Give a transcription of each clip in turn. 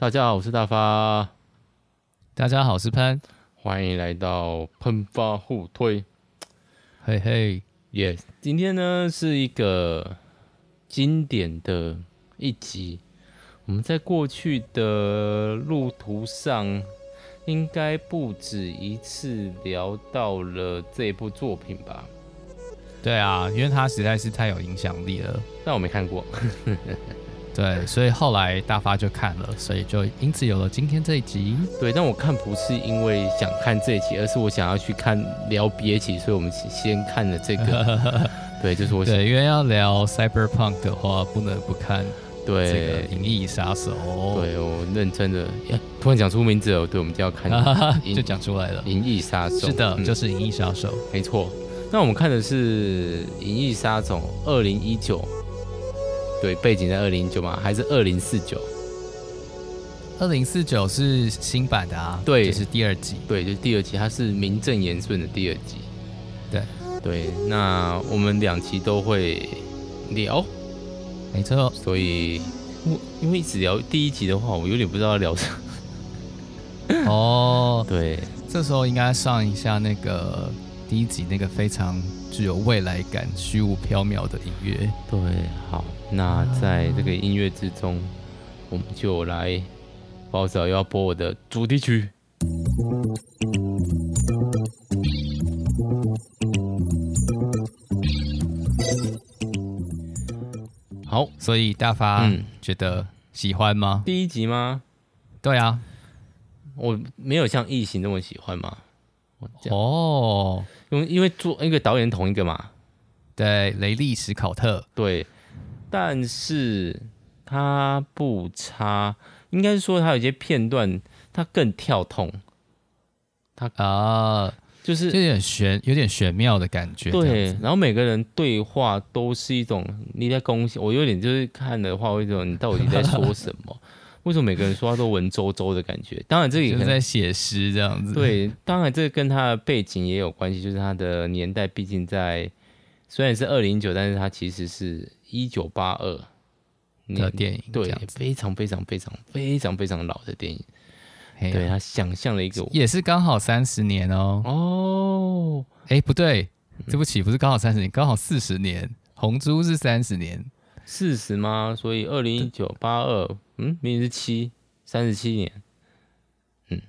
大家好，我是大发。大家好，我是潘。欢迎来到喷发互推。嘿嘿，，Yes，！今天呢是一个经典的一集。我们在过去的路途上，应该不止一次聊到了这部作品吧？对啊，因为它实在是太有影响力了。但我没看过。对，所以后来大发就看了，所以就因此有了今天这一集。对，但我看不是因为想看这一集，而是我想要去看聊别集，所以我们先看了这个。对，就是我想。对，因为要聊 Cyberpunk 的话，不能不看对这个《银翼杀手》。对，我认真的，突然讲出名字了，对，我们就要看，就讲出来了，《银翼杀手》。是的，嗯、就是《银翼杀手》，没错。那我们看的是《银翼杀手》二零一九。对，背景在二零一九吗？还是二零四九？二零四九是新版的啊，对，就是第二集，对，就是第二集，它是名正言顺的第二集。对，对，那我们两期都会聊，没错。所以，我因为一直聊第一集的话，我有点不知道聊什么。哦，对，这时候应该上一下那个第一集那个非常具有未来感、虚无缥缈的音乐。对，好。那在这个音乐之中，我们就来，不好意思，又要播我的主题曲。好，所以大发觉得喜欢吗？第一集吗？对啊，我没有像异形那么喜欢嘛。哦，因为因为做一个导演同一个嘛，对，雷利·史考特，对。但是他不差，应该是说他有些片段他更跳痛，他啊就是有点玄，有点玄妙的感觉。对，然后每个人对话都是一种你在攻击我，有点就是看的话，为什么你到底在说什么？为什么每个人说话都文绉绉的感觉？当然这个也在写诗这样子。对，当然这个跟他的背景也有关系，就是他的年代毕竟在虽然是二零一九，但是他其实是。一九八二的电影，对，非常非常非常非常非常老的电影。对，他想象了一个，也是刚好三十年哦。哦，哎，不对，对不起，不是刚好三十年，刚好四十年。红猪是三十年，四十吗？所以二零一九八二，嗯，明年是七，三十七年。嗯，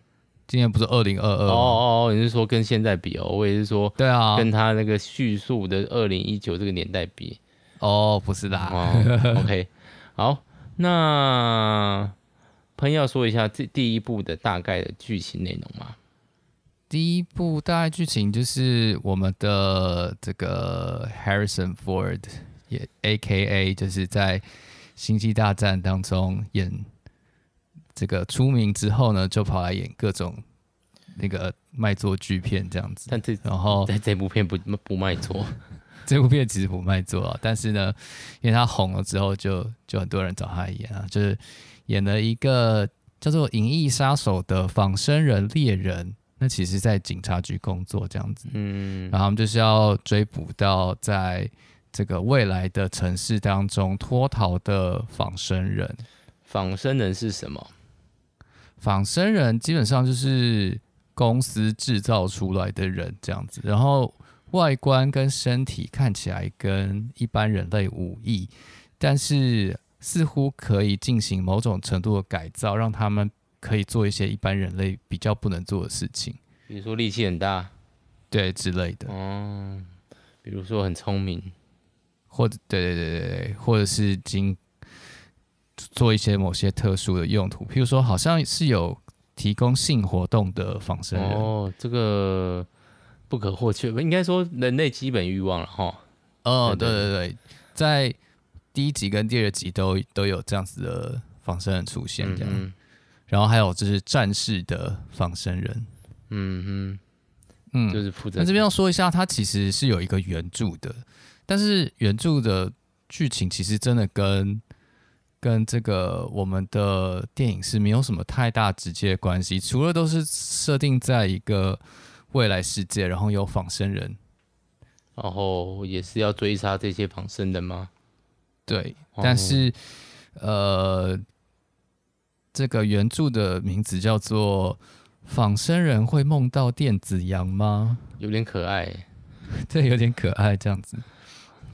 今年不是二零二二？哦哦哦，你是说跟现在比哦？我也是说，对啊，跟他那个叙述的二零一九这个年代比。哦，不是的。哦、OK，好，那朋友说一下这第一部的大概的剧情内容吗？第一部大概剧情就是我们的这个 Harrison Ford，也 AKA 就是在《星际大战》当中演这个出名之后呢，就跑来演各种那个卖座剧片这样子。但这然后在这部片不不卖座。这部片其实不卖座啊，但是呢，因为他红了之后就，就就很多人找他演啊，就是演了一个叫做《银翼杀手》的仿生人猎人，那其实在警察局工作这样子，嗯，然后他们就是要追捕到在这个未来的城市当中脱逃的仿生人。仿生人是什么？仿生人基本上就是公司制造出来的人这样子，然后。外观跟身体看起来跟一般人类无异，但是似乎可以进行某种程度的改造，让他们可以做一些一般人类比较不能做的事情，比如说力气很大，对之类的。哦，比如说很聪明，或者对对对对对，或者是经做一些某些特殊的用途，譬如说好像是有提供性活动的仿生人。哦，这个。不可或缺，应该说人类基本欲望了哈。哦，对对对，在第一集跟第二集都都有这样子的仿生人出现，这样。嗯嗯，然后还有就是战士的仿生人，嗯嗯，嗯，就是负责。那这边要说一下，它其实是有一个原著的，但是原著的剧情其实真的跟跟这个我们的电影是没有什么太大直接关系，除了都是设定在一个。未来世界，然后有仿生人，然后也是要追杀这些仿生人吗？对，但是、哦、呃，这个原著的名字叫做《仿生人会梦到电子羊吗》？有点可爱，对，有点可爱这样子。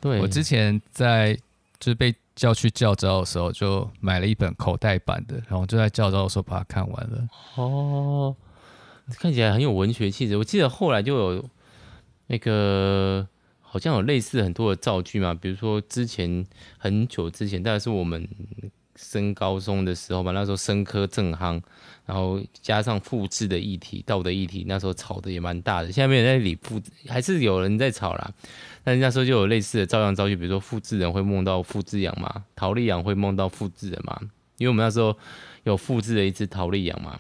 对，我之前在就是被叫去教招的时候，就买了一本口袋版的，然后就在教招的时候把它看完了。哦，看起来很有文学气质。我记得后来就有那个。好像有类似很多的造句嘛，比如说之前很久之前，大概是我们升高中的时候吧，那时候生科正夯，然后加上复制的议题、道德议题，那时候吵的也蛮大的。现在没有人在理复，还是有人在吵啦。但是那时候就有类似的照样造句，比如说复制人会梦到复制羊嘛，桃莉羊会梦到复制人嘛，因为我们那时候有复制了一只桃莉羊嘛。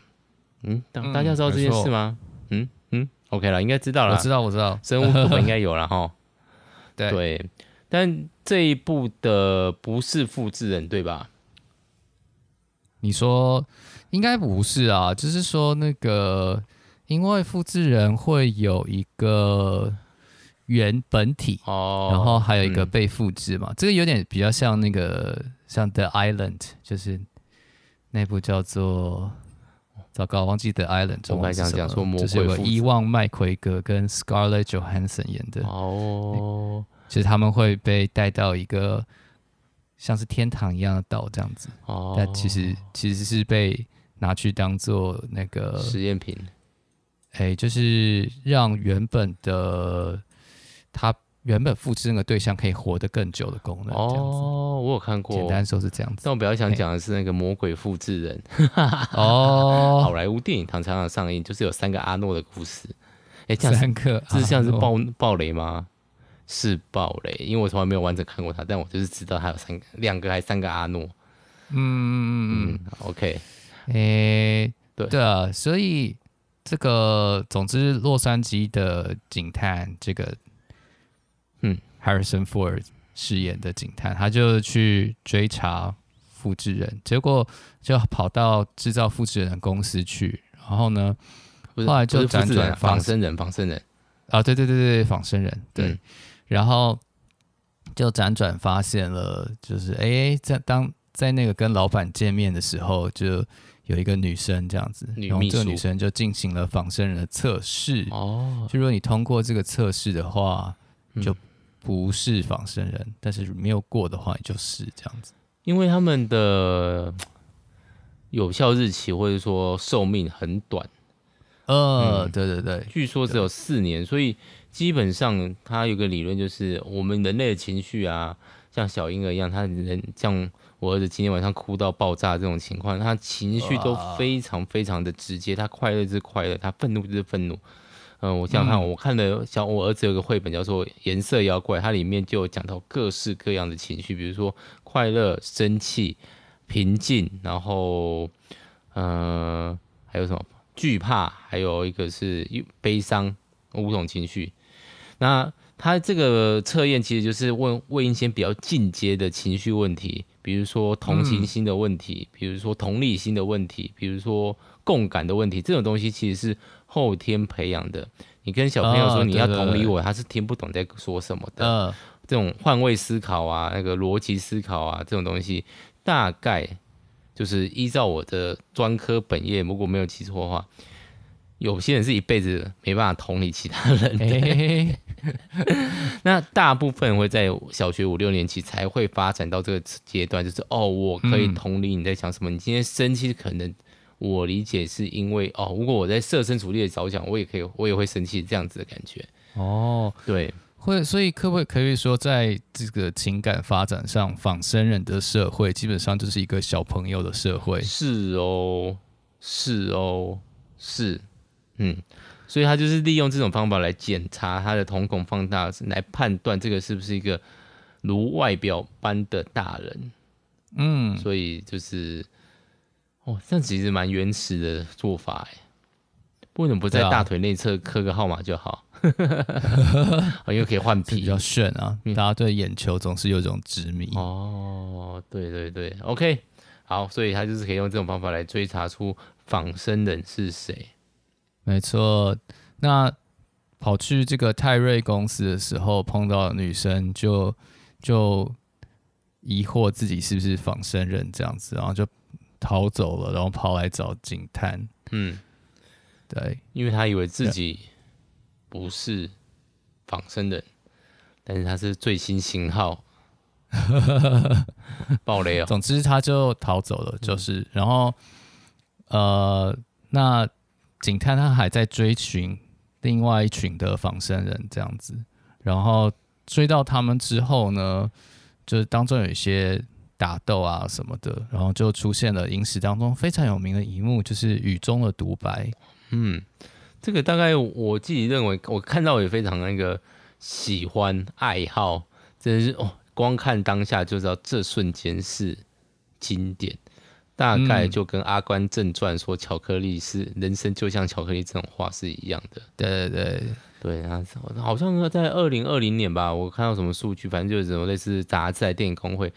嗯，大大家知道这件事吗？嗯嗯，OK 了，应该知道了。我知道，我知道，生物课本应该有了哈。对，对，但这一部的不是复制人，对吧？你说应该不是啊，就是说那个，因为复制人会有一个原本体哦，然后还有一个被复制嘛，嗯、这个有点比较像那个像 The Island，就是那部叫做糟糕，忘记 The Island，我还想讲说魔鬼，就是有个伊万麦奎格跟 Scarlett Johansson 演的哦。其实他们会被带到一个像是天堂一样的岛这样子，哦，但其实其实是被拿去当做那个实验品，哎，就是让原本的他原本复制那个对象可以活得更久的功能。哦，我有看过，简单说是这样子。但我比较想讲的是那个魔鬼复制人，哦，好莱坞电影常常上映，就是有三个阿诺的故事。哎，这样三个，这是像是暴暴雷吗？是暴雷，因为我从来没有完整看过他，但我就是知道他有三个、两个还是三个阿诺。嗯嗯嗯 OK，诶、欸，对。对啊，所以这个总之，洛杉矶的警探这个，嗯，Harrison Ford 饰演的警探，他就去追查复制人，结果就跑到制造复制人的公司去，然后呢，后来就辗转仿生人，仿生人。啊，对对对对，仿生人，对。嗯然后就辗转发现了，就是哎，在当在那个跟老板见面的时候，就有一个女生这样子，然后这个女生就进行了仿生人的测试。哦，就如果你通过这个测试的话，就不是仿生人；嗯、但是没有过的话，你就是这样子。因为他们的有效日期或者说寿命很短。呃，嗯、对对对，据说只有四年，所以。基本上，他有个理论，就是我们人类的情绪啊，像小婴儿一样，他人像我儿子今天晚上哭到爆炸这种情况，他情绪都非常非常的直接，他快乐就是快乐，他愤怒就是愤怒。嗯、呃，我想想看，我看了像我儿子有个绘本叫做《颜色妖怪》，它里面就有讲到各式各样的情绪，比如说快乐、生气、平静，然后嗯、呃，还有什么惧怕，还有一个是悲伤，五种情绪。那他这个测验其实就是问问一些比较进阶的情绪问题，比如说同情心的问题，比如说同理心的问题，比如说共感的问题。这种东西其实是后天培养的。你跟小朋友说你要同理我，他是听不懂在说什么的。这种换位思考啊，那个逻辑思考啊，这种东西大概就是依照我的专科本业，如果没有记错的话。有些人是一辈子没办法同理其他人的，欸、那大部分会在小学五六年级才会发展到这个阶段，就是哦，我可以同理你在想什么。嗯、你今天生气，可能我理解是因为哦，如果我在设身处地的着想，我也可以，我也会生气，这样子的感觉。哦，对，会，所以可不可以说，在这个情感发展上，仿生人的社会基本上就是一个小朋友的社会？是哦，是哦，是。嗯，所以他就是利用这种方法来检查他的瞳孔放大，来判断这个是不是一个如外表般的大人。嗯，所以就是，哦，这样其实蛮原始的做法哎。为什么不在大腿内侧刻个号码就好？啊、因为可以换皮，比较炫啊！大家对眼球总是有一种执迷。哦，对对对，OK，好，所以他就是可以用这种方法来追查出仿生人是谁。没错，那跑去这个泰瑞公司的时候，碰到女生就就疑惑自己是不是仿生人这样子，然后就逃走了，然后跑来找警探。嗯，对，因为他以为自己不是仿生人，但是他是最新型号。爆雷哦！总之他就逃走了，就是，嗯、然后呃，那警探他还在追寻另外一群的仿生人，这样子，然后追到他们之后呢，就是当中有一些打斗啊什么的，然后就出现了影史当中非常有名的一幕，就是雨中的独白。嗯，这个大概我自己认为，我看到也非常那个喜欢爱好，真是哦。光看当下就知道，这瞬间是经典，大概就跟《阿甘正传》说巧克力是人生就像巧克力这种话是一样的。对对对对啊，好像在二零二零年吧，我看到什么数据，反正就是什么类似杂志、电影工会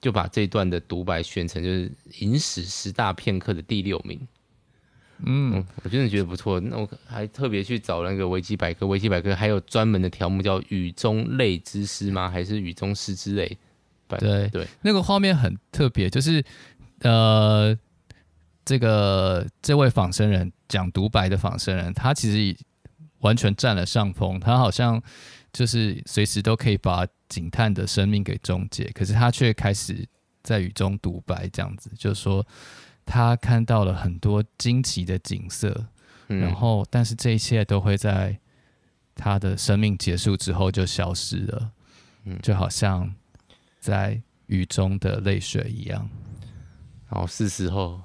就把这段的独白选成就是影史十大片刻的第六名。嗯，我真的觉得不错。那我还特别去找那个维基百科，维基百科还有专门的条目叫“雨中泪之诗”吗？还是“雨中诗之泪”？对对，那个画面很特别，就是呃，这个这位仿生人讲独白的仿生人，他其实完全占了上风，他好像就是随时都可以把警探的生命给终结，可是他却开始在雨中独白，这样子，就是说。他看到了很多惊奇的景色，嗯、然后，但是这一切都会在他的生命结束之后就消失了，嗯、就好像在雨中的泪水一样。然后是时候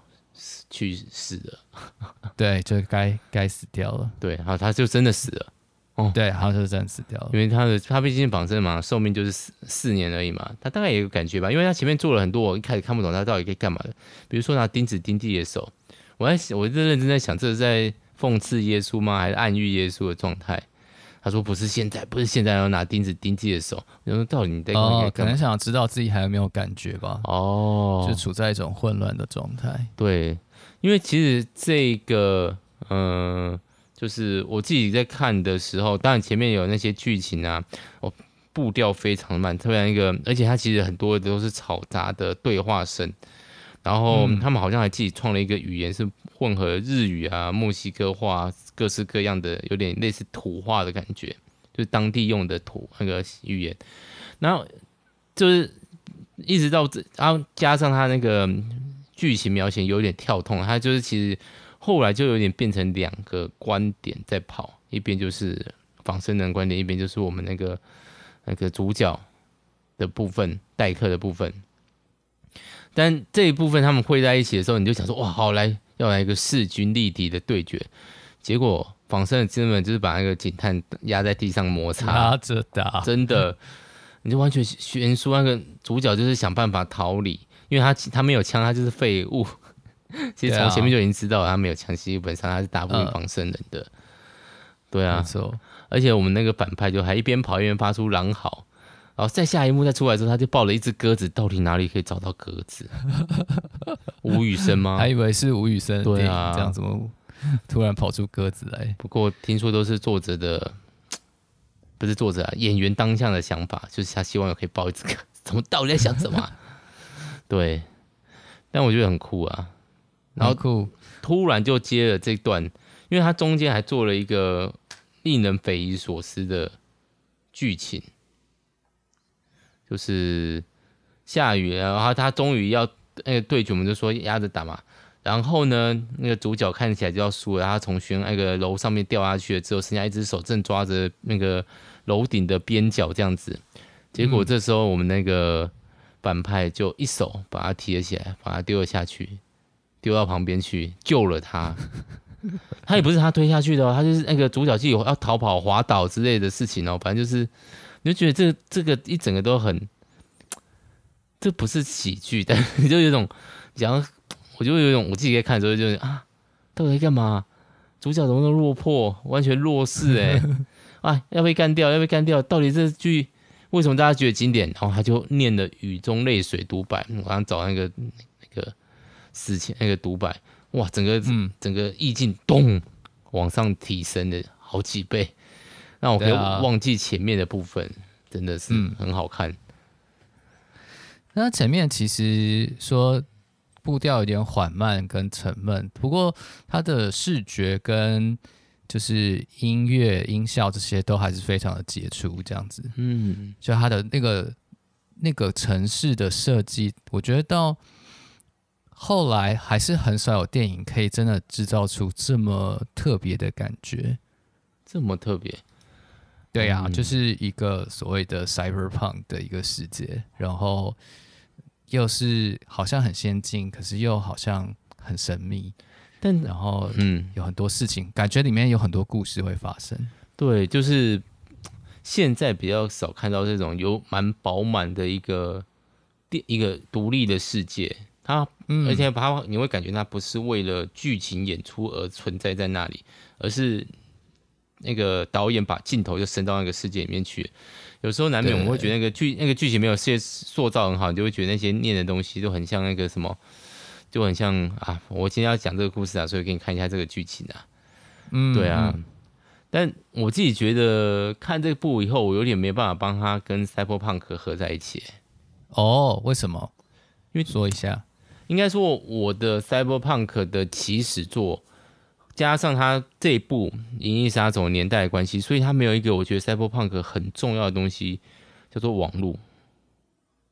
去死了，对，就该该死掉了。对，然后他就真的死了。哦，对，好像就是这样死掉了，因为他的他毕竟绑身嘛，寿命就是四四年而已嘛，他大概也有感觉吧，因为他前面做了很多，我一开始看不懂他到底可以干嘛的，比如说拿钉子钉自己的手，我在想，我就认真在想，这是在讽刺耶稣吗？还是暗喻耶稣的状态？他说不是现在，不是现在要拿钉子钉自己的手，我说到底你在？哦，可能想知道自己还有没有感觉吧？哦，就处在一种混乱的状态。对，因为其实这个，嗯、呃。就是我自己在看的时候，当然前面有那些剧情啊，哦，步调非常慢，特别一个，而且它其实很多都是嘈杂的对话声，然后他们好像还自己创了一个语言，是混合日语啊、墨西哥话，各式各样的，有点类似土话的感觉，就是当地用的土那个语言，然后就是一直到这，然后加上他那个剧情描写有点跳痛，他就是其实。后来就有点变成两个观点在跑，一边就是仿生人观点，一边就是我们那个那个主角的部分，代课的部分。但这一部分他们会在一起的时候，你就想说哇，好来要来一个势均力敌的对决。结果仿生的根本就是把那个警探压在地上摩擦，拉着打，真的，你就完全悬殊。那个主角就是想办法逃离，因为他他没有枪，他就是废物。其实从前面就已经知道他没有枪，基本上他是打不赢仿生人的。对啊。而且我们那个反派就还一边跑一边发出狼嚎，然后在下一幕再出来之后，他就抱了一只鸽子。到底哪里可以找到鸽子？吴宇森吗？还以为是吴宇森。对啊，这样怎么 突然跑出鸽子来？不过听说都是作者的，不是作者啊，演员当下的想法，就是他希望有可以抱一只鸽。怎么到底在想什么？对，但我觉得很酷啊。然后酷突然就接了这段，因为他中间还做了一个令人匪夷所思的剧情，就是下雨，然后他终于要那个对局，我们就说压着打嘛。然后呢，那个主角看起来就要输了，他从悬那个楼上面掉下去了，之后剩下一只手正抓着那个楼顶的边角这样子。结果这时候我们那个反派就一手把他提了起来，把他丢了下去。丢到旁边去救了他，他也不是他推下去的哦，他就是那个主角自己要逃跑滑倒之类的事情哦，反正就是你就觉得这个这个一整个都很，这不是喜剧，但你就有种想要，我就有种我自己在看的时候就是啊，到底在干嘛？主角怎么那么落魄，完全弱势哎，啊要被干掉，要被干掉，到底这句为什么大家觉得经典？然后他就念的雨中泪水独白，我刚找那个那个。死前那个独白，哇，整个嗯，整个意境咚往上提升了好几倍，让我可以忘记前面的部分，啊、真的是很好看。那前面其实说步调有点缓慢跟沉闷，不过它的视觉跟就是音乐音效这些都还是非常的杰出，这样子。嗯，就它的那个那个城市的设计，我觉得到后来还是很少有电影可以真的制造出这么特别的感觉。这么特别？对呀、啊，嗯、就是一个所谓的 cyberpunk 的一个世界，然后又是好像很先进，可是又好像很神秘。但然后，嗯，有很多事情，嗯、感觉里面有很多故事会发生。对，就是现在比较少看到这种有蛮饱满的一个电一个独立的世界。它，嗯、而且它你会感觉它不是为了剧情演出而存在在那里，而是那个导演把镜头就伸到那个世界里面去。有时候难免我们会觉得那个剧那个剧情没有塑塑造很好，你就会觉得那些念的东西都很像那个什么。就很像啊，我今天要讲这个故事啊，所以给你看一下这个剧情啊。嗯，对啊。但我自己觉得看这部以后，我有点没办法帮他跟 Cyberpunk 合在一起。哦，为什么？因为说一下，应该说我的 Cyberpunk 的起始作，加上他这一部《银翼杀手》年代的关系，所以他没有一个我觉得 Cyberpunk 很重要的东西，叫做网络。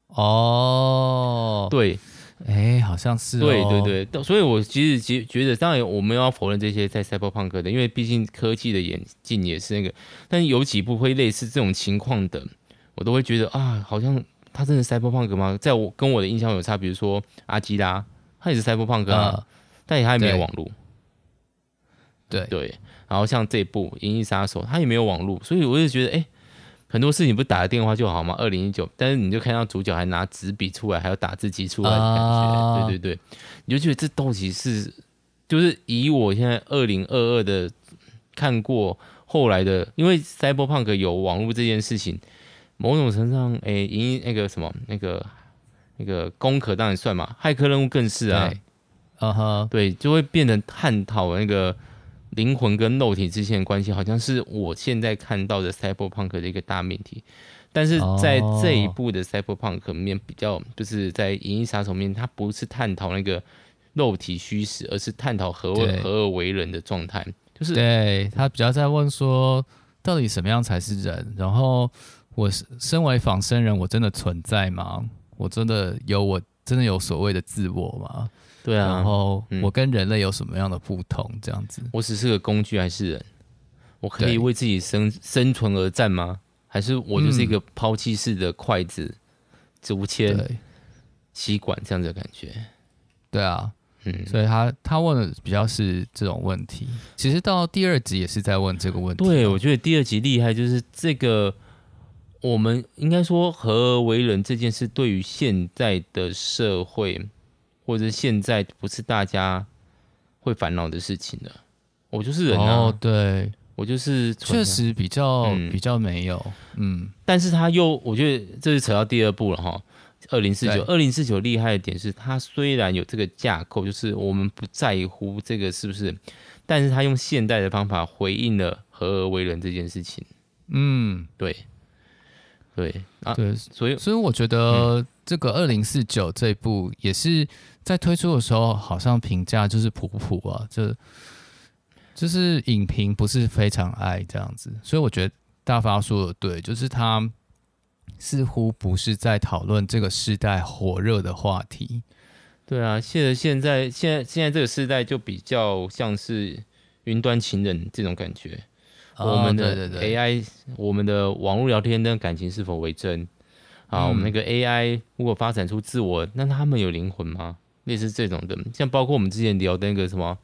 哦，对。哎，好像是、哦、对对对，所以我其实觉觉得，当然我们要否认这些在 Cyberpunk 的，因为毕竟科技的演进也是那个，但是有几部会类似这种情况的，我都会觉得啊，好像他真的 Cyberpunk 吗？在我跟我的印象有差，比如说阿基拉，他也是 Cyberpunk 啊，呃、但也他也没有网络，对对，然后像这部《银翼杀手》，它也没有网络，所以我就觉得哎。诶很多事情不打个电话就好吗？二零一九，但是你就看到主角还拿纸笔出来，还有打字机出来的感觉，啊、对对对，你就觉得这到底是，就是以我现在二零二二的看过后来的，因为 Cyberpunk 有网络这件事情，某种程度上，哎、欸，赢那个什么那个那个攻壳当然算嘛，骇客任务更是啊，啊哈，对，就会变成探讨那个。灵魂跟肉体之间的关系，好像是我现在看到的 Cyberpunk 的一个大命题。但是在这一部的 Cyberpunk 面，比较就是在《银翼杀手》面，它不是探讨那个肉体虚实，而是探讨何为合而为人的状态。就是对他比较在问说，到底什么样才是人？然后我身为仿生人，我真的存在吗？我真的有我真的有所谓的自我吗？对啊，然后我跟人类有什么样的不同？这样子，我只是个工具还是人？我可以为自己生生存而战吗？还是我就是一个抛弃式的筷子、竹签、吸管这样子的感觉？对啊，嗯，所以他他问的比较是这种问题。其实到第二集也是在问这个问题。对，我觉得第二集厉害，就是这个我们应该说合而为人这件事，对于现在的社会。或者现在不是大家会烦恼的事情了。我就是人啊，哦、对我就是确实比较、嗯、比较没有，嗯，但是他又我觉得这是扯到第二步了哈。二零四九，二零四九厉害的点是，它虽然有这个架构，就是我们不在乎这个是不是，但是他用现代的方法回应了合而为人这件事情。嗯，对，对啊，对，所以所以我觉得这个二零四九这部也是。在推出的时候，好像评价就是普普啊，就就是影评不是非常爱这样子，所以我觉得大发说的对，就是他似乎不是在讨论这个时代火热的话题。对啊，现在现在现在现在这个时代就比较像是云端情人这种感觉，哦、我们的 AI，我们的网络聊天的感情是否为真啊？嗯、我们那个 AI 如果发展出自我，那他们有灵魂吗？类似这种的，像包括我们之前聊的那个什么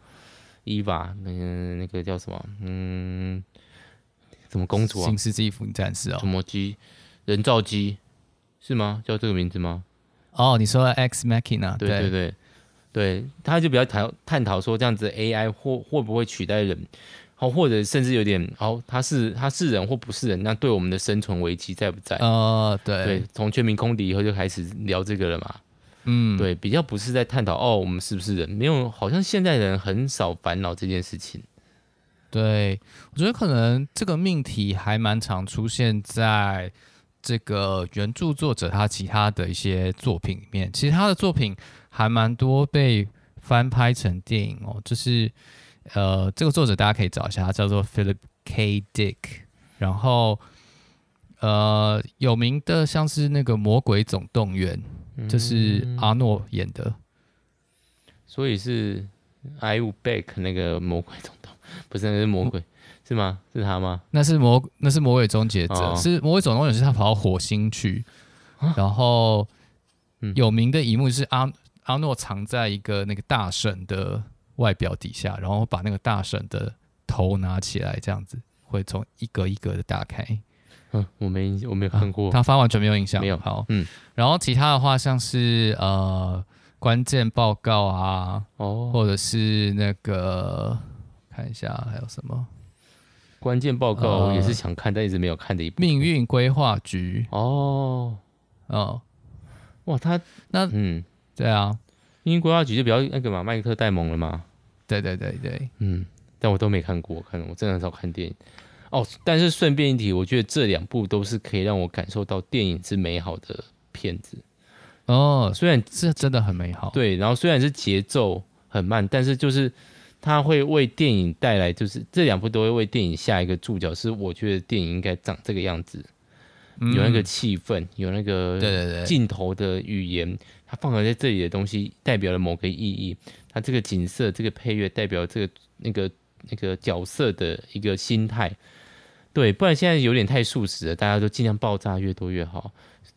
伊娃，那个那个叫什么，嗯，什么公主啊？新世纪福音战士啊？什么机？人造机是吗？叫这个名字吗？哦，你说 Ex Machina？对对对对，他就比较讨探讨说，这样子 AI 会会不会取代人？好，或者甚至有点哦，他是他是人或不是人？那对我们的生存危机在不在？哦，对对，从全民空敌以后就开始聊这个了嘛。嗯，对，比较不是在探讨哦，我们是不是人？没有，好像现代人很少烦恼这件事情。对，我觉得可能这个命题还蛮常出现在这个原著作者他其他的一些作品里面。其实他的作品还蛮多被翻拍成电影哦，就是呃，这个作者大家可以找一下，他叫做 Philip K. Dick，然后呃，有名的像是那个《魔鬼总动员》，嗯，就是阿诺演的，所以是 I will back 那个魔鬼总动，不是那是魔鬼。嗯是吗？是他吗？那是魔，那是魔鬼终结者，哦、是魔鬼总动员，是他跑到火星去，啊、然后有名的一幕是阿阿诺藏在一个那个大婶的外表底下，然后把那个大婶的头拿起来，这样子会从一格一格的打开。嗯，我没我没有看过，啊、他发完全没有印象，没有。好，嗯，然后其他的话像是呃关键报告啊，哦，或者是那个看一下还有什么。关键报告我也是想看，但一直没有看的一部。命运规划局哦哦，哇，他那嗯，对啊，命运规划局就比较那个嘛，麦克特戴蒙了嘛。对对对对，嗯，但我都没看过，看我真的很少看电影哦。但是顺便一提，我觉得这两部都是可以让我感受到电影之美好的片子哦。虽然这真的很美好，对，然后虽然是节奏很慢，但是就是。它会为电影带来，就是这两部都会为电影下一个注脚，是我觉得电影应该长这个样子，嗯、有那个气氛，有那个对对对镜头的语言，它放合在这里的东西代表了某个意义，它这个景色、这个配乐代表这个那个那个角色的一个心态，对，不然现在有点太速食了，大家都尽量爆炸越多越好，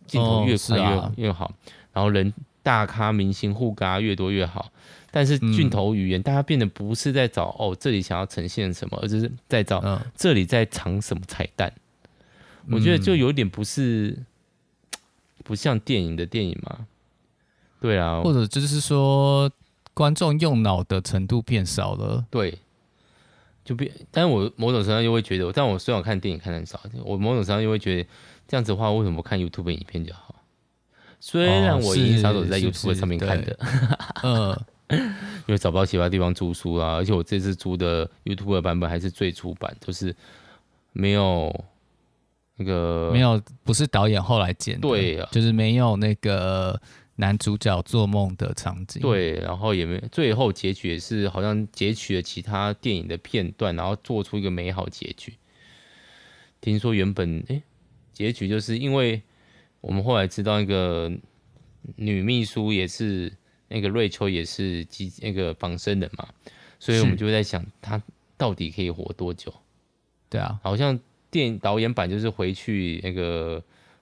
镜头越快越、哦啊、越好，然后人大咖明星互嘎越多越好。但是镜头语言，大家变得不是在找哦，这里想要呈现什么，而是在找这里在藏什么彩蛋。我觉得就有点不是不像电影的电影嘛。对啊，或者就是说观众用脑的程度变少了。对，就变。但是我某种程度上又会觉得，但我虽然我看电影看的很少，我某种程度上又会觉得这样子的话，为什么看 YouTube 影片就好？虽然我《银翼杀手》是在 YouTube 上面看的，嗯。因为找不到其他地方租书啊，而且我这次租的 YouTube 的版本还是最初版，就是没有那个没有不是导演后来剪的，对啊，就是没有那个男主角做梦的场景，对，然后也没最后结局也是好像截取了其他电影的片段，然后做出一个美好结局。听说原本哎，结局就是因为我们后来知道那个女秘书也是。那个瑞秋也是机那个仿生人嘛，所以我们就在想她到底可以活多久？对啊，好像电影导演版就是回去那个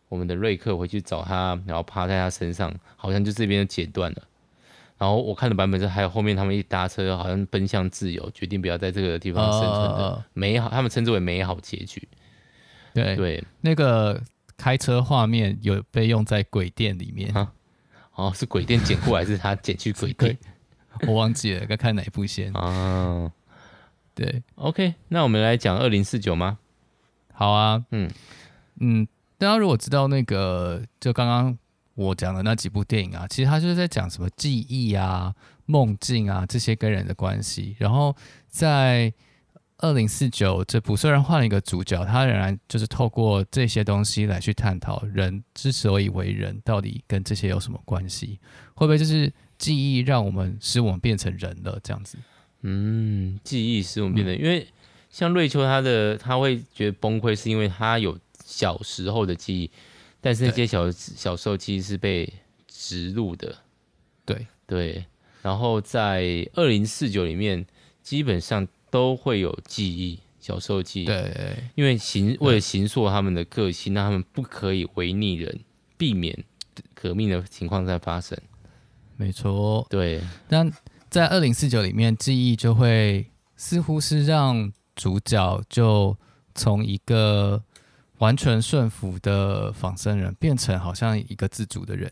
我们的瑞克回去找他，然后趴在他身上，好像就这边就截断了。然后我看的版本是还有后面他们一搭车，好像奔向自由，决定不要在这个地方生存的美好，他们称之为美好结局。对对，那个开车画面有被用在鬼店里面。哦，是鬼店捡过来，还是他捡去鬼店？我忘记了，该看哪一部先啊？对，OK，那我们来讲二零四九吗？好啊，嗯嗯，大家如果知道那个，就刚刚我讲的那几部电影啊，其实他就是在讲什么记忆啊、梦境啊这些跟人的关系，然后在。二零四九这部虽然换了一个主角，他仍然就是透过这些东西来去探讨人之所以为人，到底跟这些有什么关系？会不会就是记忆让我们使我们变成人了这样子？嗯，记忆使我们变成，嗯、因为像瑞秋他的他会觉得崩溃，是因为他有小时候的记忆，但是那些小小时候记忆是被植入的。对对，然后在二零四九里面，基本上。都会有记忆，小时候记忆。对，因为形为了形塑他们的个性，让他们不可以违逆人，避免革命的情况再发生。没错，对。但在二零四九里面，记忆就会似乎是让主角就从一个完全顺服的仿生人，变成好像一个自主的人。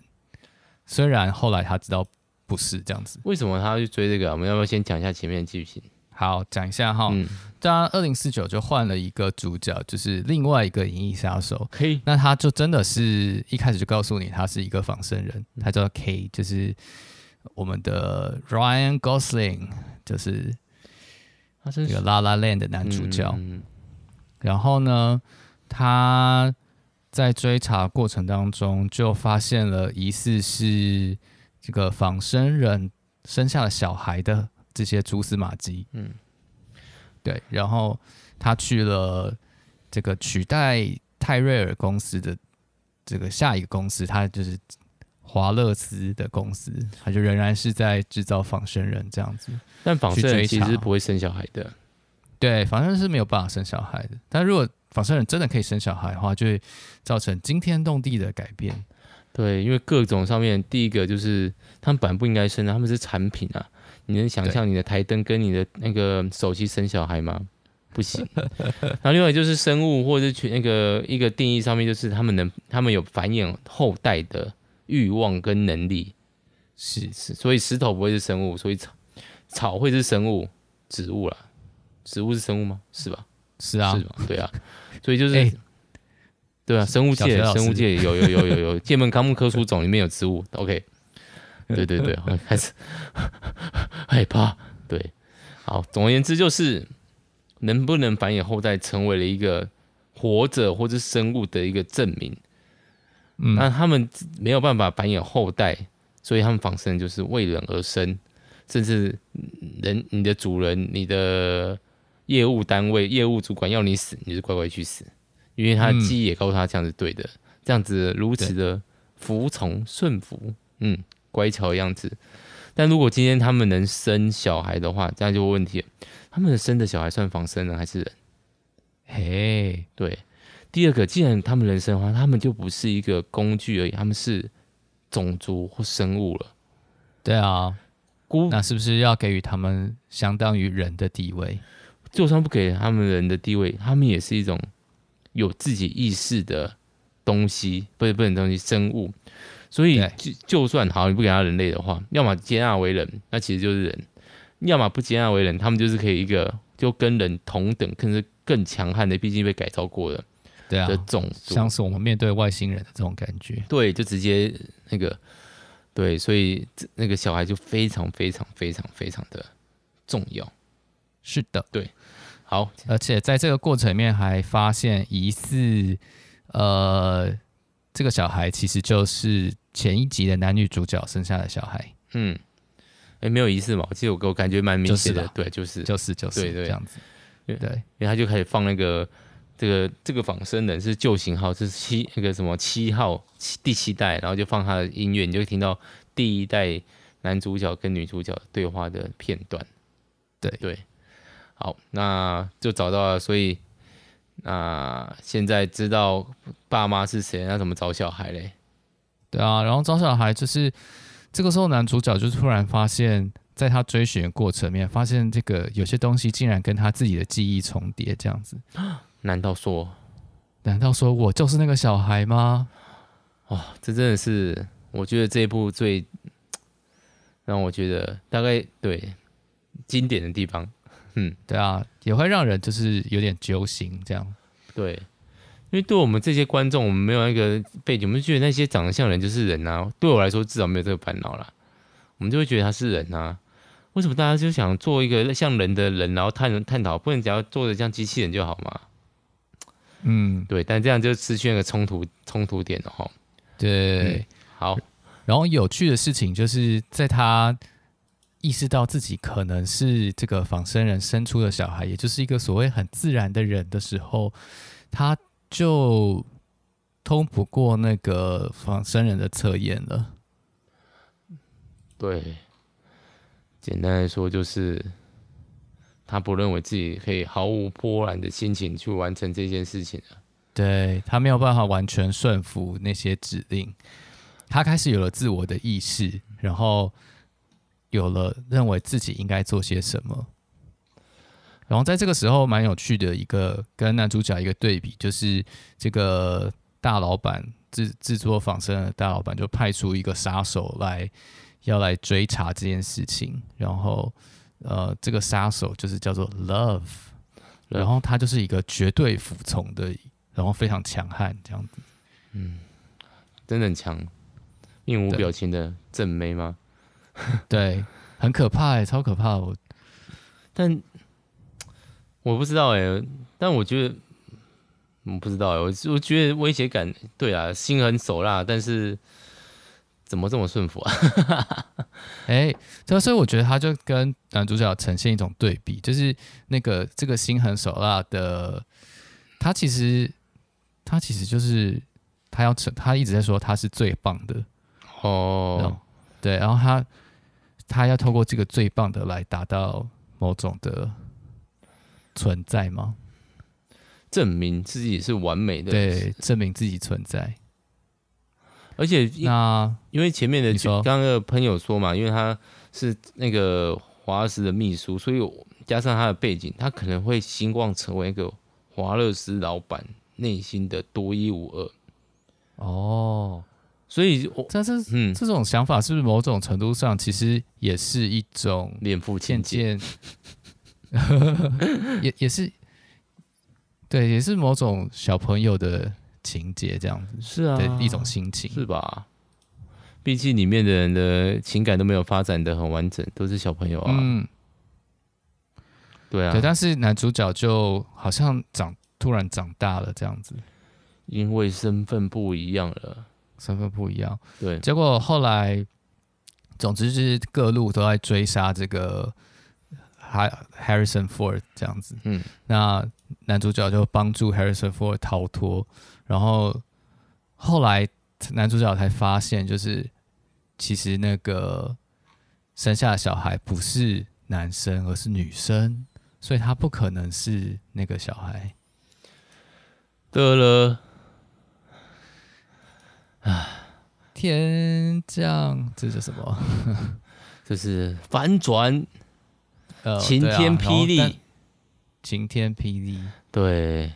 虽然后来他知道不是这样子。为什么他要去追这个？我们要不要先讲一下前面的剧情？好，讲一下哈。嗯，当然，二零四九就换了一个主角，就是另外一个银翼杀手。K，那他就真的是一开始就告诉你，他是一个仿生人，他叫 K，就是我们的 Ryan Gosling，就是这个 La La Land 的男主角。嗯，然后呢，他在追查过程当中就发现了疑似是这个仿生人生下了小孩的这些蛛丝马迹。嗯，对，然后他去了这个取代泰瑞尔公司的这个下一个公司，他就是华勒斯的公司，他就仍然是在制造仿生人这样子。但仿生人其实不会生小孩的。对，仿生人是没有办法生小孩的。但如果仿生人真的可以生小孩的话，就会造成惊天动地的改变。对，因为各种上面，第一个就是他们本来不应该生的，他们是产品啊。你能想象你的台灯跟你的那个手机生小孩吗？不行。然后另外就是生物，或者是那个一个定义上面，就是他们能，他们有繁衍后代的欲望跟能力。是是，所以石头不会是生物，所以草草会是生物，植物啦。植物是生物吗？是吧？是啊，是吧？对啊，所以就是，欸、对啊，生物界，生物界有有有有有，界门纲目科属种里面有植物。OK，对对对，开始 害怕。对，好，总而言之就是，能不能繁衍后代，成为了一个活着或者生物的一个证明。嗯，那他们没有办法繁衍后代，所以他们仿生就是为人而生，甚至人，你的主人，你的。业务单位、业务主管要你死，你就乖乖去死，因为他的记忆也告诉他这样子对的，嗯、这样子如此的服从顺服，嗯，乖巧的样子。但如果今天他们能生小孩的话，这样就有问题了。他们生的小孩算仿生人还是人？嘿，对。第二个，既然他们能生的话，他们就不是一个工具而已，他们是种族或生物了。对啊，那是不是要给予他们相当于人的地位？就算不给他们人的地位，他们也是一种有自己意识的东西，不是不能东西生物。所以就就算好，你不给他人类的话，要么接纳为人，那其实就是人；要么不接纳为人，他们就是可以一个就跟人同等，甚至更强悍的，毕竟被改造过的，对啊，的种族，像是我们面对外星人的这种感觉。对，就直接那个对，所以那个小孩就非常非常非常非常的重要。是的，对。好，而且在这个过程里面还发现疑似，呃，这个小孩其实就是前一集的男女主角生下的小孩。嗯，哎，没有疑似嘛？其实我我感觉蛮明显的，对，就是就是就是对对这样子。对，对因为他就开始放那个这个这个仿生人是旧型号，是七那个什么七号七第七代，然后就放他的音乐，你就会听到第一代男主角跟女主角对话的片段。对对。好，那就找到了，所以那现在知道爸妈是谁，那怎么找小孩嘞？对啊，然后找小孩就是这个时候，男主角就突然发现，在他追寻的过程里面，发现这个有些东西竟然跟他自己的记忆重叠，这样子。难道说，难道说我就是那个小孩吗？哇、哦，这真的是我觉得这一部最让我觉得大概对经典的地方。嗯，对啊，也会让人就是有点揪心这样。对，因为对我们这些观众，我们没有那个背景，我们就觉得那些长得像人就是人啊。对我来说，至少没有这个烦恼啦。我们就会觉得他是人啊。为什么大家就想做一个像人的人，然后探探讨，不能只要做的像机器人就好吗？嗯，对，但这样就失去那个冲突冲突点了哈。对、嗯，好。然后有趣的事情就是在他。意识到自己可能是这个仿生人生出的小孩，也就是一个所谓很自然的人的时候，他就通不过那个仿生人的测验了。对，简单来说就是他不认为自己可以毫无波澜的心情去完成这件事情了。对，他没有办法完全顺服那些指令，他开始有了自我的意识，然后。有了认为自己应该做些什么，然后在这个时候蛮有趣的一个跟男主角一个对比，就是这个大老板制制作仿生的大老板就派出一个杀手来要来追查这件事情，然后呃这个杀手就是叫做 Love，然后他就是一个绝对服从的，然后非常强悍这样子，嗯，真的很强，面无表情的正妹吗？对，很可怕哎，超可怕！我，但我不知道哎，但我觉得，我不知道哎，我我觉得威胁感，对啊，心狠手辣，但是怎么这么顺服啊？哎、欸，所以所以我觉得他就跟男主角呈现一种对比，就是那个这个心狠手辣的，他其实他其实就是他要成，他一直在说他是最棒的哦，对，然后他他要透过这个最棒的来达到某种的存在吗？证明自己是完美的，对，证明自己存在。而且那因为前面的刚刚的朋友说嘛，因为他是那个华勒斯的秘书，所以加上他的背景，他可能会希望成为一个华勒斯老板内心的独一无二。哦，所以但是嗯，这种想法是不是某种程度上其实也是一种恋父情结？也也是，对，也是某种小朋友的。情节这样子是啊，的一种心情是吧？毕竟里面的人的情感都没有发展的很完整，都是小朋友啊。嗯，对啊，对，但是男主角就好像长突然长大了这样子，因为身份不一样了，身份不一样。对，结果后来，总之就是各路都在追杀这个。Harrison Ford 这样子，嗯，那男主角就帮助 Harrison Ford 逃脱，然后后来男主角才发现，就是其实那个生下的小孩不是男生，而是女生，所以他不可能是那个小孩。得了，啊，天降，这是什么？就是反转。呃、晴天霹雳，晴天霹雳，对，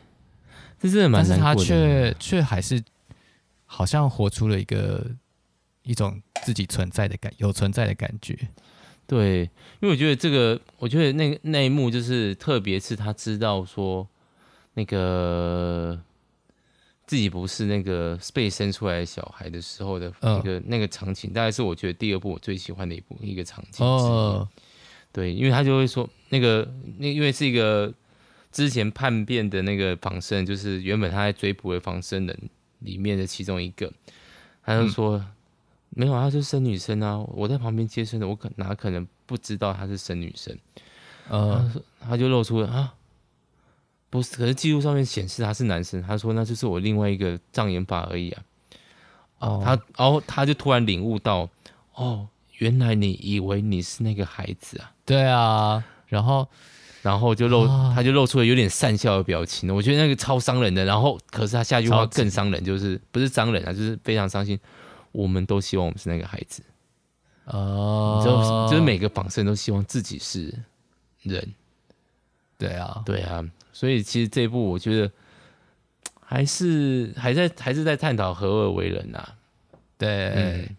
这真的蛮难过的。但是他却却还是好像活出了一个一种自己存在的感，有存在的感觉。对，因为我觉得这个，我觉得那个那一幕就是，特别是他知道说那个自己不是那个被生出来的小孩的时候的那个、呃、那个场景，大概是我觉得第二部我最喜欢的一部一个场景。哦。对，因为他就会说那个那因为是一个之前叛变的那个仿生人，就是原本他在追捕的仿生人里面的其中一个，他就说、嗯、没有，他是生女生啊，我在旁边接生的，我可哪可能不知道他是生女生？呃，他就露出了啊，不是，可是记录上面显示他是男生，他说那就是我另外一个障眼法而已啊。哦，他然后他就突然领悟到，哦。原来你以为你是那个孩子啊？对啊，然后，然后就露，啊、他就露出了有点讪笑的表情。我觉得那个超伤人的。然后，可是他下句话更伤人，就是不是伤人啊，就是非常伤心。我们都希望我们是那个孩子。哦，你知道，就是每个仿生人都希望自己是人。对啊，对啊。所以其实这一部我觉得还是还在还是在探讨合二为人啊。对。嗯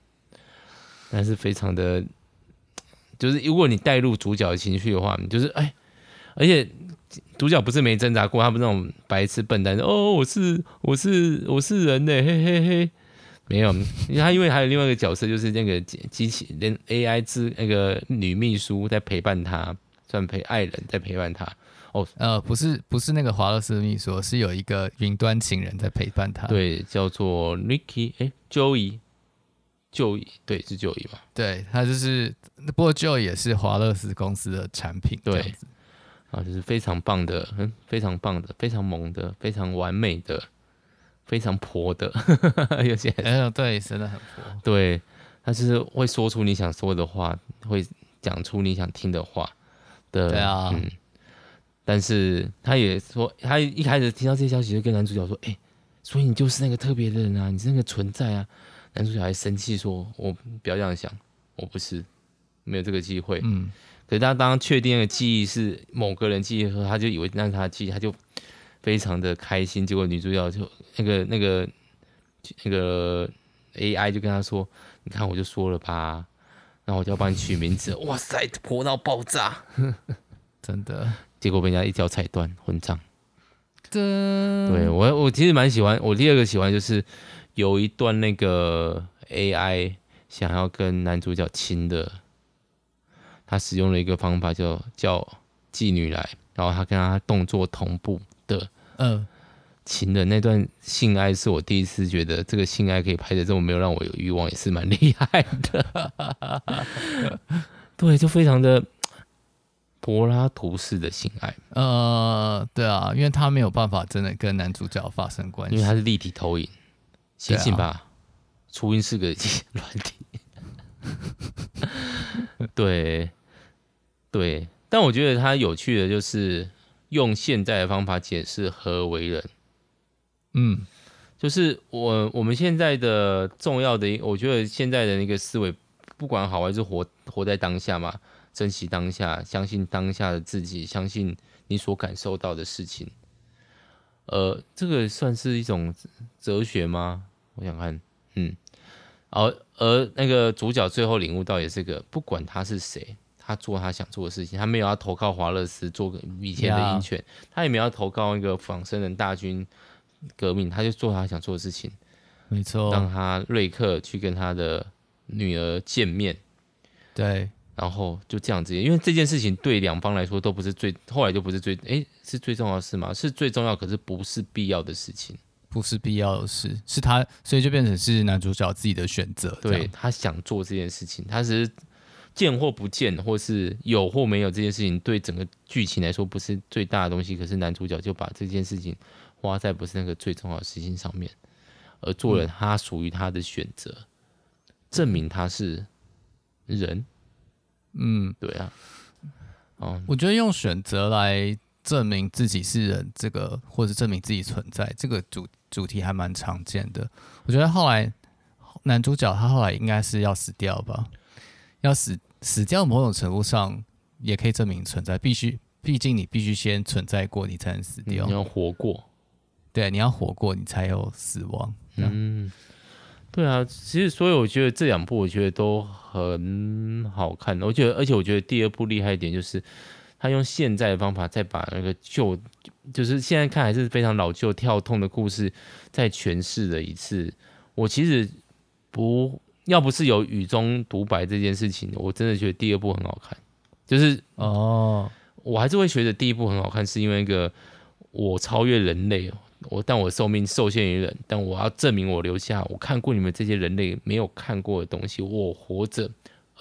但是非常的，就是如果你带入主角的情绪的话，你就是哎，而且主角不是没挣扎过，他不是那种白痴笨蛋，哦，我是我是我是人呢，嘿嘿嘿，没有，因为他因为还有另外一个角色，就是那个机器连 AI 之那个女秘书在陪伴他，算陪爱人在陪伴他。哦，呃，不是不是那个华勒斯秘书，是有一个云端情人在陪伴他，对，叫做 Ricky，哎椅对是 Joey 吧？对，他就是，不过 Joy 也是华勒斯公司的产品，对，啊，就是非常棒的，嗯，非常棒的，非常萌的，非常完美的，非常婆的，有些哎呦，对，真的很婆，对，他就是会说出你想说的话，会讲出你想听的话的，对啊，嗯，但是他也说，他一开始听到这些消息，就跟男主角说，哎、欸，所以你就是那个特别的人啊，你是那个存在啊。男主角还生气说：“我不要这样想，我不是没有这个机会。”嗯，可是他当确定那个记忆是某个人记忆后，他就以为那是他的记忆，他就非常的开心。结果女主角就那个那个那个 AI 就跟他说：“你看，我就说了吧，然后我就要帮你取名字。”哇塞，婆到爆炸，真的。结果被人家一脚踩断，混账。的，对我我其实蛮喜欢。我第二个喜欢就是。有一段那个 AI 想要跟男主角亲的，他使用了一个方法叫叫妓女来，然后他跟他动作同步的，嗯，情人那段性爱是我第一次觉得这个性爱可以拍的这么没有让我有欲望，也是蛮 厉害的。对，就非常的柏拉图式的性爱。呃，对啊，因为他没有办法真的跟男主角发生关系，因为他是立体投影。醒醒吧，初音是个 软体。对，对，但我觉得他有趣的就是用现在的方法解释何为人。嗯，就是我我们现在的重要的，我觉得现在的那个思维，不管好还是活活在当下嘛，珍惜当下，相信当下的自己，相信你所感受到的事情。呃，这个算是一种哲学吗？我想看，嗯，而而那个主角最后领悟到也是个，不管他是谁，他做他想做的事情，他没有要投靠华勒斯做个以前的鹰犬，Yeah. 他也没有要投靠那个仿生人大军。革命，他就做他想做的事情，没错。让他瑞克去跟他的女儿见面，对，然后就这样子，因为这件事情对两方来说都不是最，后来就不是最，哎，是最重要的事吗？是最重要，可是不是必要的事情，不是必要的事，是他，所以就变成是男主角自己的选择，对，他想做这件事情，他只是见或不见，或是有或没有这件事情，对整个剧情来说不是最大的东西，可是男主角就把这件事情。花在不是那个最重要的事情上面，而做了他属于他的选择，嗯、证明他是人。嗯，对啊。哦，我觉得用选择来证明自己是人，这个或者证明自己存在，这个主主题还蛮常见的。我觉得后来男主角他后来应该是要死掉吧？要死死掉，某种程度上也可以证明存在。必须，毕竟你必须先存在过，你才能死掉。你要活过。对，你要活过，你才有死亡。嗯，对啊，其实所以我觉得这两部我觉得都很好看。我觉得，而且我觉得第二部厉害一点就是，他用现在的方法再把那个旧，就是现在看还是非常老旧、跳痛的故事再诠释了一次。我其实不要不是有雨中独白这件事情，我真的觉得第二部很好看。就是哦，我还是会觉得第一部很好看，是因为一个我超越人类。我但我寿命受限于人，但我要证明我留下我看过你们这些人类没有看过的东西。我活着，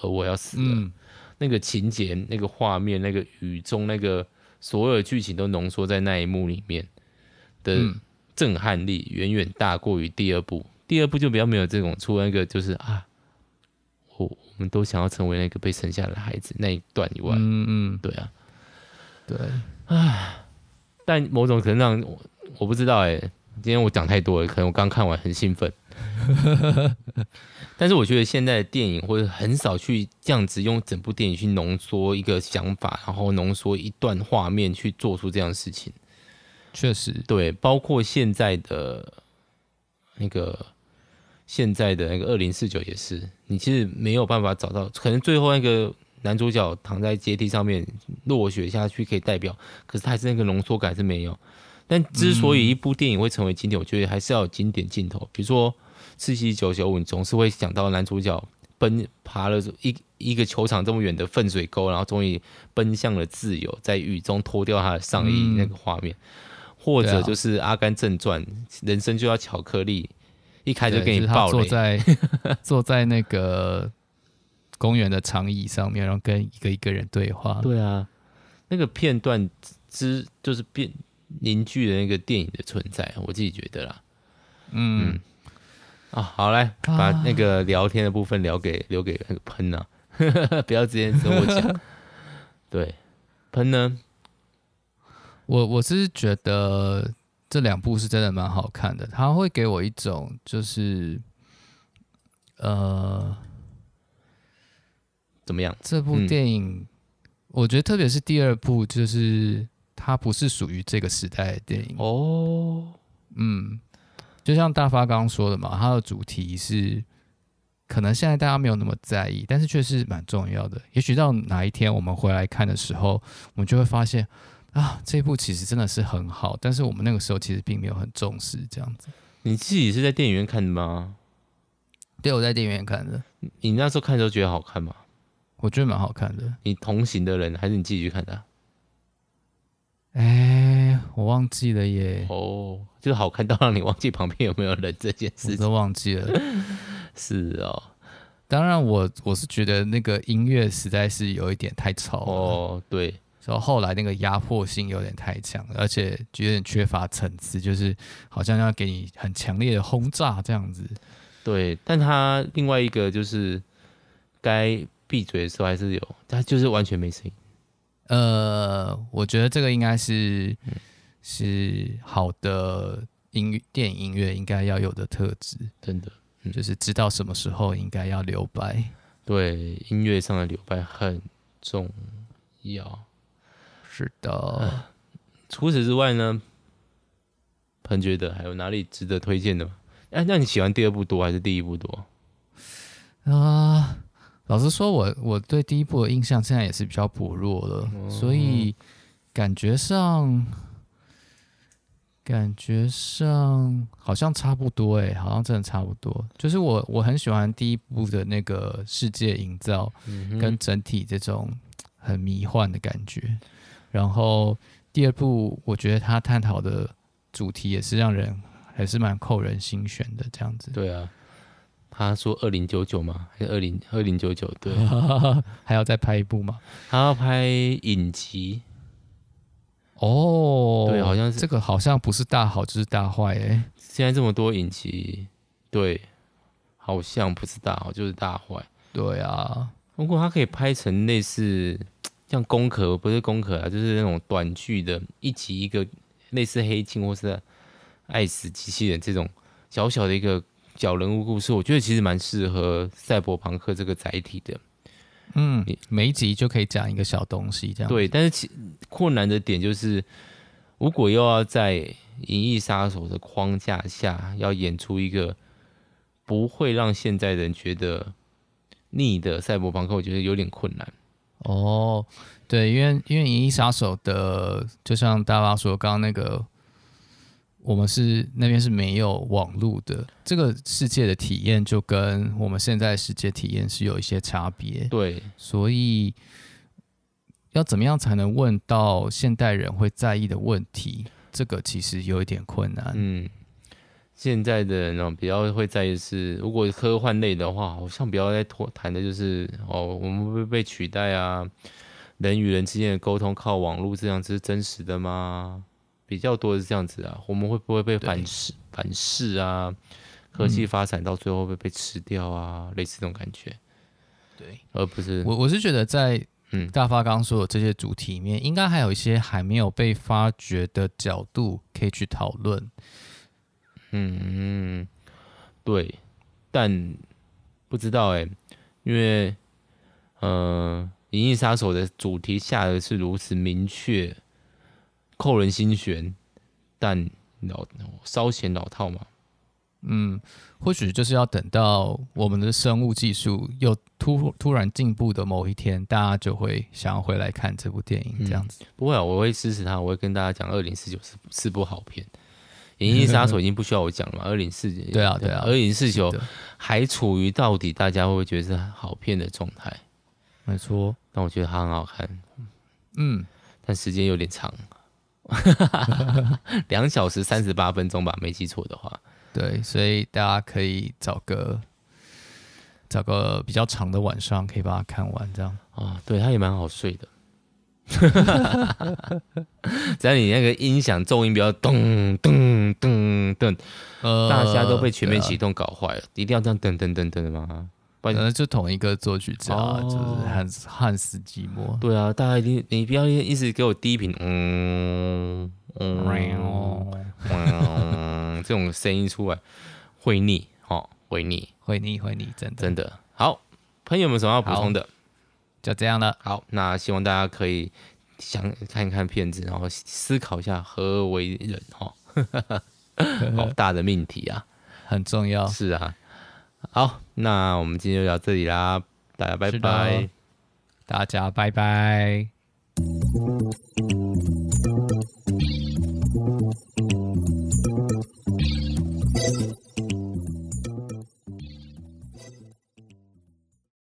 而我要死了。嗯、那个情节、那个画面、那个雨中、那个所有的剧情都浓缩在那一幕里面的震撼力，远远大过于第二部。第二部就比较没有这种，除了那个就是啊，我我们都想要成为那个被生下的孩子那一段以外，嗯嗯，对啊，对啊，但某种可能让。我我不知道哎、欸，今天我讲太多了，可能我刚看完很兴奋。但是我觉得现在的电影会很少去这样子用整部电影去浓缩一个想法，然后浓缩一段画面去做出这样的事情。确实，对，包括现在的那个现在的那个二零四九也是，你其实没有办法找到，可能最后那个男主角躺在阶梯上面落雪下去可以代表，可是他还是那个浓缩感是没有。但之所以一部电影会成为经典，嗯、我觉得还是要有经典镜头。比如说《四七九九五》，你总是会想到男主角奔爬了一一个球场这么远的粪水沟，然后终于奔向了自由，在雨中脱掉他的上衣那个画面，嗯、或者就是《阿甘正传》，人生就要巧克力，一开就给你爆了。就是、坐在 坐在那个公园的长椅上面，然后跟一个一个人对话。对啊，那个片段之就是变。凝聚的那个电影的存在，我自己觉得啦。嗯，嗯啊，好来，把那个聊天的部分聊给留给那个喷呢、啊，不要直接跟我讲。对，喷呢，我我是觉得这两部是真的蛮好看的，它会给我一种就是，呃，怎么样？这部电影，嗯、我觉得特别是第二部，就是。它不是属于这个时代的电影哦，嗯，就像大发刚刚说的嘛，它的主题是可能现在大家没有那么在意，但是却是蛮重要的。也许到哪一天我们回来看的时候，我们就会发现啊，这部其实真的是很好，但是我们那个时候其实并没有很重视这样子。你自己是在电影院看的吗？对，我在电影院看的。你那时候看的时候觉得好看吗？我觉得蛮好看的。你同行的人还是你自己去看的啊？哎，哎，我忘记了耶。哦，就是好看到让你忘记旁边有没有人这件事情，我都忘记了。是哦，当然我我是觉得那个音乐实在是有一点太吵了。哦，对。然后后来那个压迫性有点太强，而且有点缺乏层次，就是好像要给你很强烈的轰炸这样子。对，但他另外一个就是该闭嘴的时候还是有，他就是完全没声音。呃，我觉得这个应该是、嗯、是好的音乐电影音乐应该要有的特质，真的、嗯，就是知道什么时候应该要留白。对，音乐上的留白很重要。是的。除此之外呢，彭觉得还有哪里值得推荐的吗？哎、啊，那你喜欢第二部多还是第一部多？啊、呃，老实说我，我我对第一部的印象现在也是比较薄弱了，哦、所以感觉上感觉上好像差不多哎、欸，好像真的差不多。就是我我很喜欢第一部的那个世界营造，跟整体这种很迷幻的感觉。然后第二部，我觉得他探讨的主题也是让人还是蛮扣人心弦的，这样子。对啊，他说二零九九嘛，还是二零二零九九？对，还要再拍一部吗？他要拍影集。哦，对，好像是这个，好像不是大好就是大坏哎。现在这么多影集，对，好像不是大好就是大坏。对啊，如果他可以拍成类似。像攻壳不是攻壳啊，就是那种短剧的，一集一个类似黑镜或是爱死机器人这种小小的一个小人物故事，我觉得其实蛮适合赛博朋克这个载体的。嗯，每一集就可以讲一个小东西，这样对。但是其困难的点就是，如果又要在《银翼杀手》的框架下要演出一个不会让现在人觉得腻的赛博朋克，我觉得有点困难。哦，对，因为因为《银翼杀手》的，就像大巴说，刚刚那个，我们是那边是没有网络的，这个世界的体验就跟我们现在的世界体验是有一些差别。对，所以要怎么样才能问到现代人会在意的问题？这个其实有一点困难。嗯。现在的人哦，比较会在意是，如果科幻类的话，好像比较在谈的就是哦，我们会不会被取代啊？人与人之间的沟通靠网络这样子是真实的吗？比较多的是这样子啊，我们会不会被反噬？反噬啊？科技发展到最后会被吃掉啊？嗯、类似这种感觉。对，而不是我，我是觉得在嗯大发刚刚说的这些主题里面，应该还有一些还没有被发掘的角度可以去讨论。嗯，对，但不知道哎、欸，因为呃，《银翼杀手》的主题下的是如此明确，扣人心弦，但老稍显老套嘛。嗯，或许就是要等到我们的生物技术又突突然进步的某一天，大家就会想要回来看这部电影，这样子。嗯、不会啊，我会支持他，我会跟大家讲，《二零四九》是是部好片。《银翼杀手 》已经不需要我讲了嘛？二零四九，对啊对啊，二零四九还处于到底大家会不会觉得是好片的状态？没错，但我觉得它很好看，嗯，但时间有点长，两小时三十八分钟吧，没记错的话。对，所以大家可以找个找个比较长的晚上，可以把它看完，这样啊，对，它也蛮好睡的。只要你那个音响重音比较咚咚咚咚，呃，大家都被全面启动搞坏了，一定要这样噔噔噔噔的吗？反正就同一个作曲家，哦、就是汉斯汉斯季默。对啊，大家一定你不要一直给我低频，嗯嗯，嗯，这种声音出来会腻，哦，会腻，会腻，会腻，真的真的。好，朋友们有什么要补充的？就这样了。好，那希望大家可以想看一看片子，然后思考一下何为人哈。好大的命题啊，很重要。是啊。好，那我们今天就到这里啦，大家拜拜。大家拜拜。